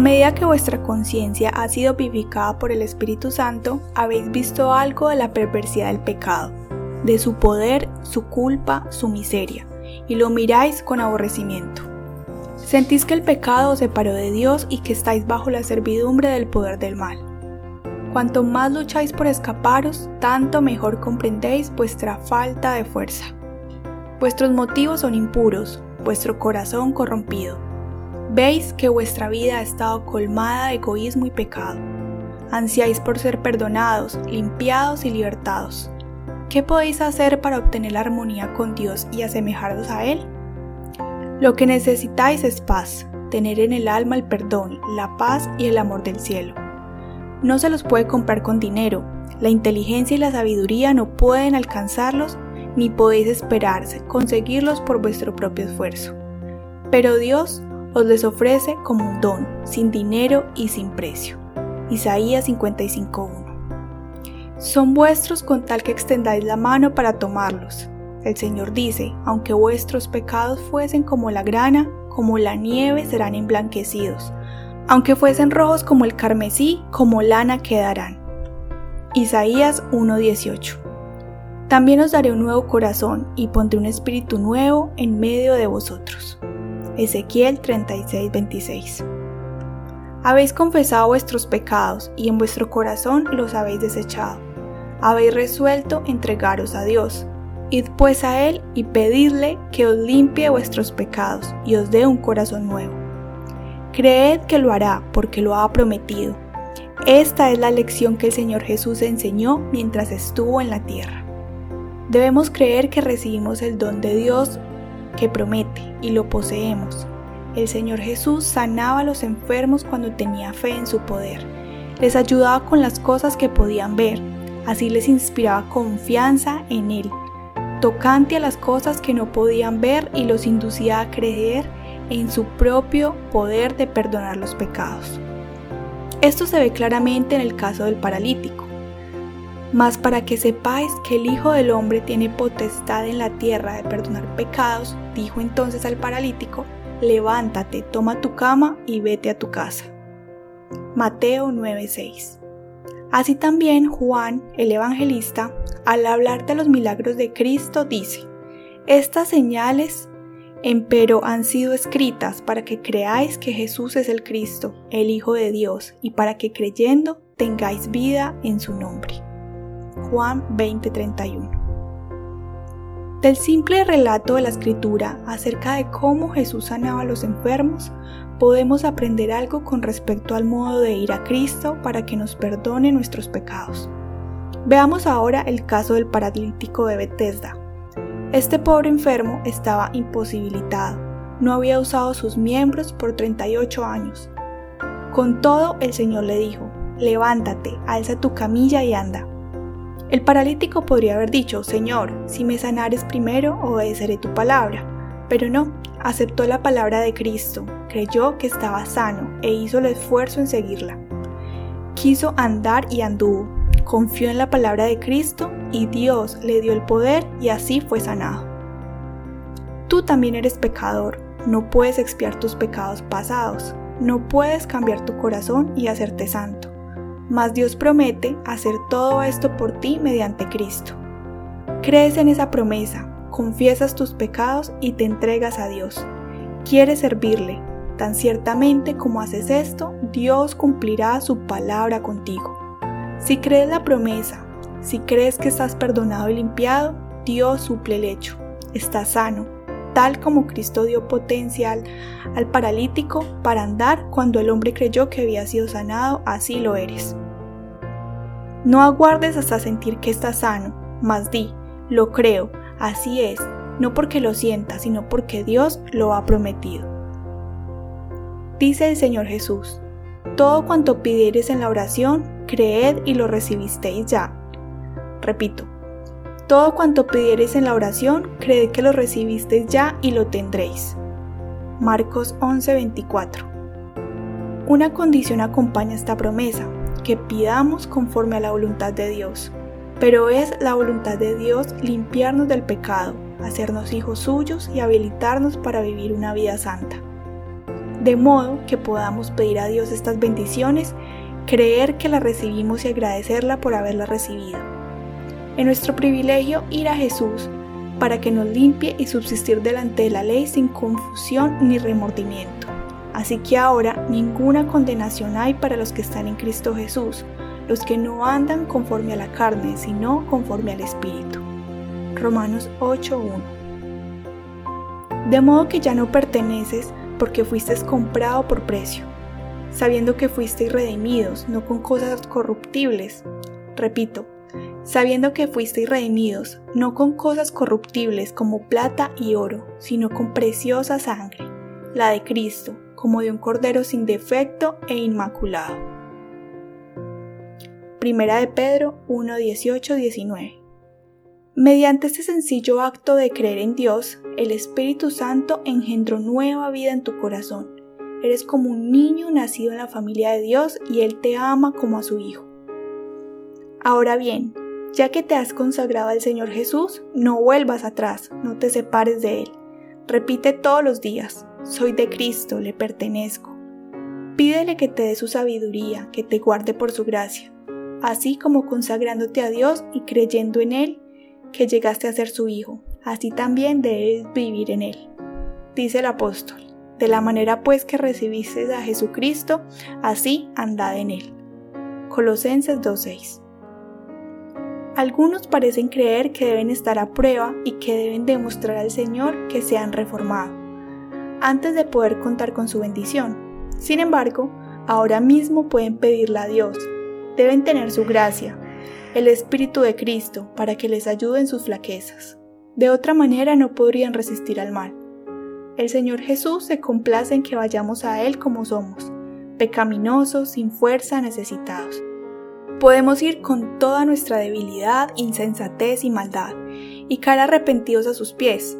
Medida que vuestra conciencia ha sido vivificada por el Espíritu Santo, habéis visto algo de la perversidad del pecado, de su poder, su culpa, su miseria, y lo miráis con aborrecimiento. Sentís que el pecado os separó de Dios y que estáis bajo la servidumbre del poder del mal. Cuanto más lucháis por escaparos, tanto mejor comprendéis vuestra falta de fuerza. Vuestros motivos son impuros, vuestro corazón corrompido. Veis que vuestra vida ha estado colmada de egoísmo y pecado. Ansiáis por ser perdonados, limpiados y libertados. ¿Qué podéis hacer para obtener la armonía con Dios y asemejaros a Él? Lo que necesitáis es paz, tener en el alma el perdón, la paz y el amor del cielo. No se los puede comprar con dinero, la inteligencia y la sabiduría no pueden alcanzarlos ni podéis esperar conseguirlos por vuestro propio esfuerzo. Pero Dios os les ofrece como un don, sin dinero y sin precio. Isaías 55.1 son vuestros con tal que extendáis la mano para tomarlos. El Señor dice, aunque vuestros pecados fuesen como la grana, como la nieve serán emblanquecidos. Aunque fuesen rojos como el carmesí, como lana quedarán. Isaías 1:18 También os daré un nuevo corazón y pondré un espíritu nuevo en medio de vosotros. Ezequiel 36:26 Habéis confesado vuestros pecados y en vuestro corazón los habéis desechado habéis resuelto entregaros a Dios. Id pues a Él y pedidle que os limpie vuestros pecados y os dé un corazón nuevo. Creed que lo hará porque lo ha prometido. Esta es la lección que el Señor Jesús enseñó mientras estuvo en la tierra. Debemos creer que recibimos el don de Dios que promete y lo poseemos. El Señor Jesús sanaba a los enfermos cuando tenía fe en su poder. Les ayudaba con las cosas que podían ver Así les inspiraba confianza en Él, tocante a las cosas que no podían ver y los inducía a creer en su propio poder de perdonar los pecados. Esto se ve claramente en el caso del paralítico. Mas para que sepáis que el Hijo del Hombre tiene potestad en la tierra de perdonar pecados, dijo entonces al paralítico, levántate, toma tu cama y vete a tu casa. Mateo 9:6 Así también Juan, el evangelista, al hablar de los milagros de Cristo, dice, Estas señales, empero, han sido escritas para que creáis que Jesús es el Cristo, el Hijo de Dios, y para que creyendo tengáis vida en su nombre. Juan 20:31 Del simple relato de la escritura acerca de cómo Jesús sanaba a los enfermos, podemos aprender algo con respecto al modo de ir a Cristo para que nos perdone nuestros pecados. Veamos ahora el caso del paralítico de Bethesda. Este pobre enfermo estaba imposibilitado, no había usado sus miembros por 38 años. Con todo, el Señor le dijo, levántate, alza tu camilla y anda. El paralítico podría haber dicho, Señor, si me sanares primero, obedeceré tu palabra. Pero no, aceptó la palabra de Cristo, creyó que estaba sano e hizo el esfuerzo en seguirla. Quiso andar y anduvo, confió en la palabra de Cristo y Dios le dio el poder y así fue sanado. Tú también eres pecador, no puedes expiar tus pecados pasados, no puedes cambiar tu corazón y hacerte santo, mas Dios promete hacer todo esto por ti mediante Cristo. Crees en esa promesa, confiesas tus pecados y te entregas a Dios. Quieres servirle. Tan ciertamente como haces esto, Dios cumplirá su palabra contigo. Si crees la promesa, si crees que estás perdonado y limpiado, Dios suple el hecho. Estás sano, tal como Cristo dio potencial al paralítico para andar cuando el hombre creyó que había sido sanado, así lo eres. No aguardes hasta sentir que estás sano, mas di, lo creo, Así es, no porque lo sienta, sino porque Dios lo ha prometido. Dice el Señor Jesús, todo cuanto pidiereis en la oración, creed y lo recibisteis ya. Repito, todo cuanto pidiereis en la oración, creed que lo recibisteis ya y lo tendréis. Marcos 11:24 Una condición acompaña esta promesa, que pidamos conforme a la voluntad de Dios pero es la voluntad de Dios limpiarnos del pecado, hacernos hijos suyos y habilitarnos para vivir una vida santa. de modo que podamos pedir a Dios estas bendiciones, creer que las recibimos y agradecerla por haberlas recibido. En nuestro privilegio ir a Jesús para que nos limpie y subsistir delante de la ley sin confusión ni remordimiento. Así que ahora ninguna condenación hay para los que están en Cristo Jesús, los que no andan conforme a la carne, sino conforme al Espíritu. Romanos 8:1 De modo que ya no perteneces porque fuiste comprado por precio, sabiendo que fuisteis redimidos, no con cosas corruptibles. Repito, sabiendo que fuisteis redimidos, no con cosas corruptibles como plata y oro, sino con preciosa sangre, la de Cristo, como de un cordero sin defecto e inmaculado. Primera de Pedro 1, 19. Mediante este sencillo acto de creer en Dios, el Espíritu Santo engendró nueva vida en tu corazón. Eres como un niño nacido en la familia de Dios y Él te ama como a su Hijo. Ahora bien, ya que te has consagrado al Señor Jesús, no vuelvas atrás, no te separes de Él. Repite todos los días, soy de Cristo, le pertenezco. Pídele que te dé su sabiduría, que te guarde por su gracia, así como consagrándote a Dios y creyendo en Él, que llegaste a ser su Hijo, así también debes vivir en Él. Dice el apóstol, de la manera pues que recibiste a Jesucristo, así andad en Él. Colosenses 2.6 algunos parecen creer que deben estar a prueba y que deben demostrar al Señor que se han reformado, antes de poder contar con su bendición. Sin embargo, ahora mismo pueden pedirle a Dios. Deben tener su gracia, el Espíritu de Cristo, para que les ayude en sus flaquezas. De otra manera no podrían resistir al mal. El Señor Jesús se complace en que vayamos a Él como somos, pecaminosos, sin fuerza, necesitados. Podemos ir con toda nuestra debilidad, insensatez y maldad, y caer arrepentidos a sus pies.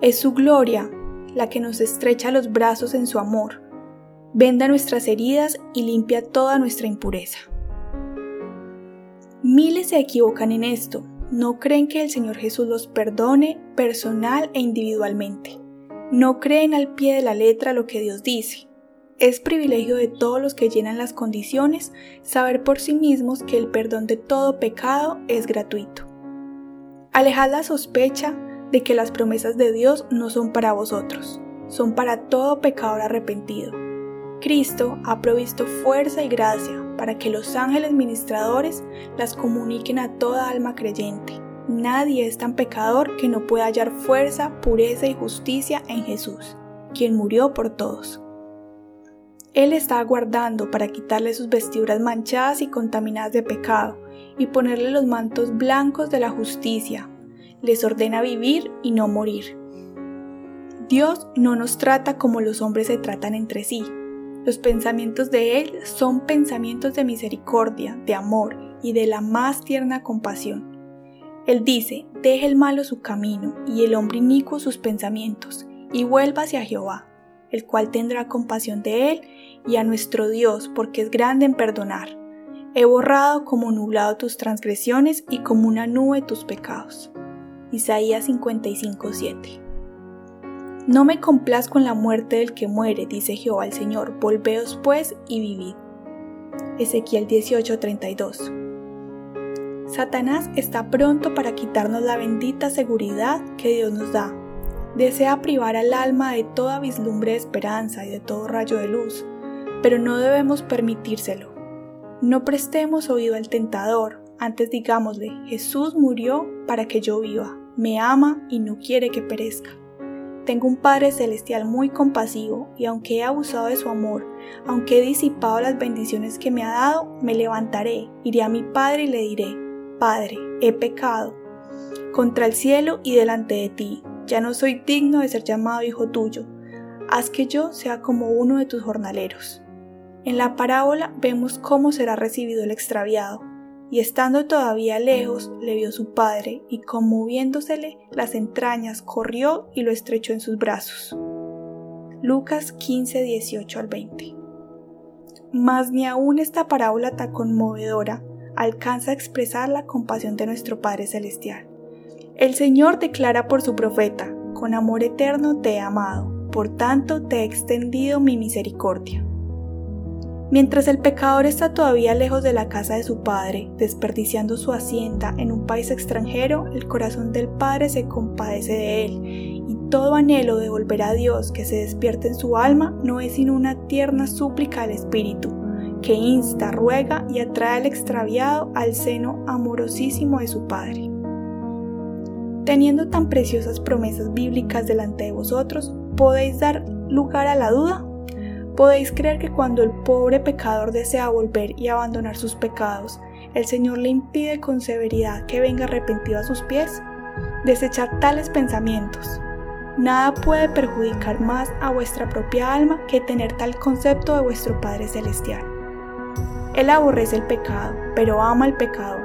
Es su gloria la que nos estrecha los brazos en su amor, venda nuestras heridas y limpia toda nuestra impureza. Miles se equivocan en esto, no creen que el Señor Jesús los perdone personal e individualmente. No creen al pie de la letra lo que Dios dice. Es privilegio de todos los que llenan las condiciones saber por sí mismos que el perdón de todo pecado es gratuito. Alejad la sospecha de que las promesas de Dios no son para vosotros, son para todo pecador arrepentido Cristo ha provisto fuerza y gracia para que los ángeles ministradores las comuniquen a toda alma creyente. Nadie es tan pecador que no pueda hallar fuerza, pureza y justicia en Jesús, quien murió por todos. Él está aguardando para quitarle sus vestiduras manchadas y contaminadas de pecado y ponerle los mantos blancos de la justicia. Les ordena vivir y no morir. Dios no nos trata como los hombres se tratan entre sí, los pensamientos de Él son pensamientos de misericordia, de amor y de la más tierna compasión. Él dice, deje el malo su camino y el hombre inicuo sus pensamientos, y vuelva hacia Jehová, el cual tendrá compasión de él y a nuestro Dios, porque es grande en perdonar. He borrado como nublado tus transgresiones y como una nube tus pecados. Isaías 55:7 no me complazco en la muerte del que muere, dice Jehová el Señor, volveos pues y vivid. Ezequiel 18:32 Satanás está pronto para quitarnos la bendita seguridad que Dios nos da. Desea privar al alma de toda vislumbre de esperanza y de todo rayo de luz, pero no debemos permitírselo. No prestemos oído al tentador, antes digámosle, Jesús murió para que yo viva, me ama y no quiere que perezca. Tengo un Padre Celestial muy compasivo y aunque he abusado de su amor, aunque he disipado las bendiciones que me ha dado, me levantaré, iré a mi Padre y le diré, Padre, he pecado contra el cielo y delante de ti, ya no soy digno de ser llamado hijo tuyo, haz que yo sea como uno de tus jornaleros. En la parábola vemos cómo será recibido el extraviado y estando todavía lejos le vio su padre, y conmoviéndosele las entrañas, corrió y lo estrechó en sus brazos. Lucas 15, 18 al 20. Mas ni aun esta parábola tan conmovedora alcanza a expresar la compasión de nuestro Padre Celestial. El Señor declara por su profeta, con amor eterno te he amado, por tanto te he extendido mi misericordia. Mientras el pecador está todavía lejos de la casa de su padre, desperdiciando su hacienda en un país extranjero, el corazón del Padre se compadece de él, y todo anhelo de volver a Dios que se despierte en su alma no es sino una tierna súplica al Espíritu, que insta, ruega y atrae al extraviado al seno amorosísimo de su Padre. Teniendo tan preciosas promesas bíblicas delante de vosotros, ¿podéis dar lugar a la duda? ¿Podéis creer que cuando el pobre pecador desea volver y abandonar sus pecados, el Señor le impide con severidad que venga arrepentido a sus pies? Desechad tales pensamientos. Nada puede perjudicar más a vuestra propia alma que tener tal concepto de vuestro Padre Celestial. Él aborrece el pecado, pero ama al pecador,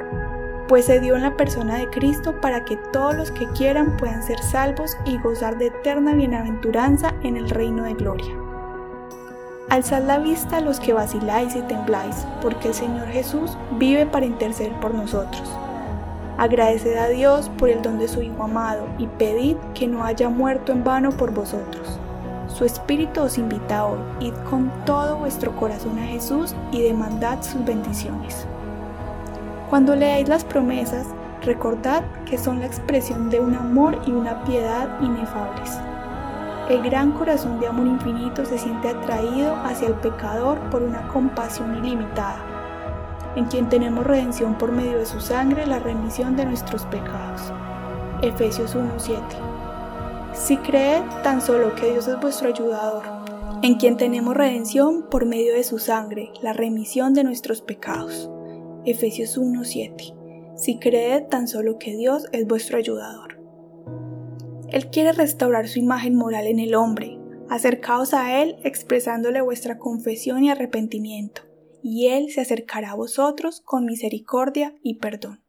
pues se dio en la persona de Cristo para que todos los que quieran puedan ser salvos y gozar de eterna bienaventuranza en el reino de gloria. Alzad la vista a los que vaciláis y tembláis, porque el Señor Jesús vive para interceder por nosotros. Agradeced a Dios por el don de su Hijo amado y pedid que no haya muerto en vano por vosotros. Su Espíritu os invita hoy, id con todo vuestro corazón a Jesús y demandad sus bendiciones. Cuando leáis las promesas, recordad que son la expresión de un amor y una piedad inefables. El gran corazón de amor infinito se siente atraído hacia el pecador por una compasión ilimitada, en quien tenemos redención por medio de su sangre, la remisión de nuestros pecados. Efesios 1:7. Si creed tan solo que Dios es vuestro ayudador, en quien tenemos redención por medio de su sangre, la remisión de nuestros pecados. Efesios 1:7. Si creed tan solo que Dios es vuestro ayudador. Él quiere restaurar su imagen moral en el hombre. Acercaos a Él expresándole vuestra confesión y arrepentimiento, y Él se acercará a vosotros con misericordia y perdón.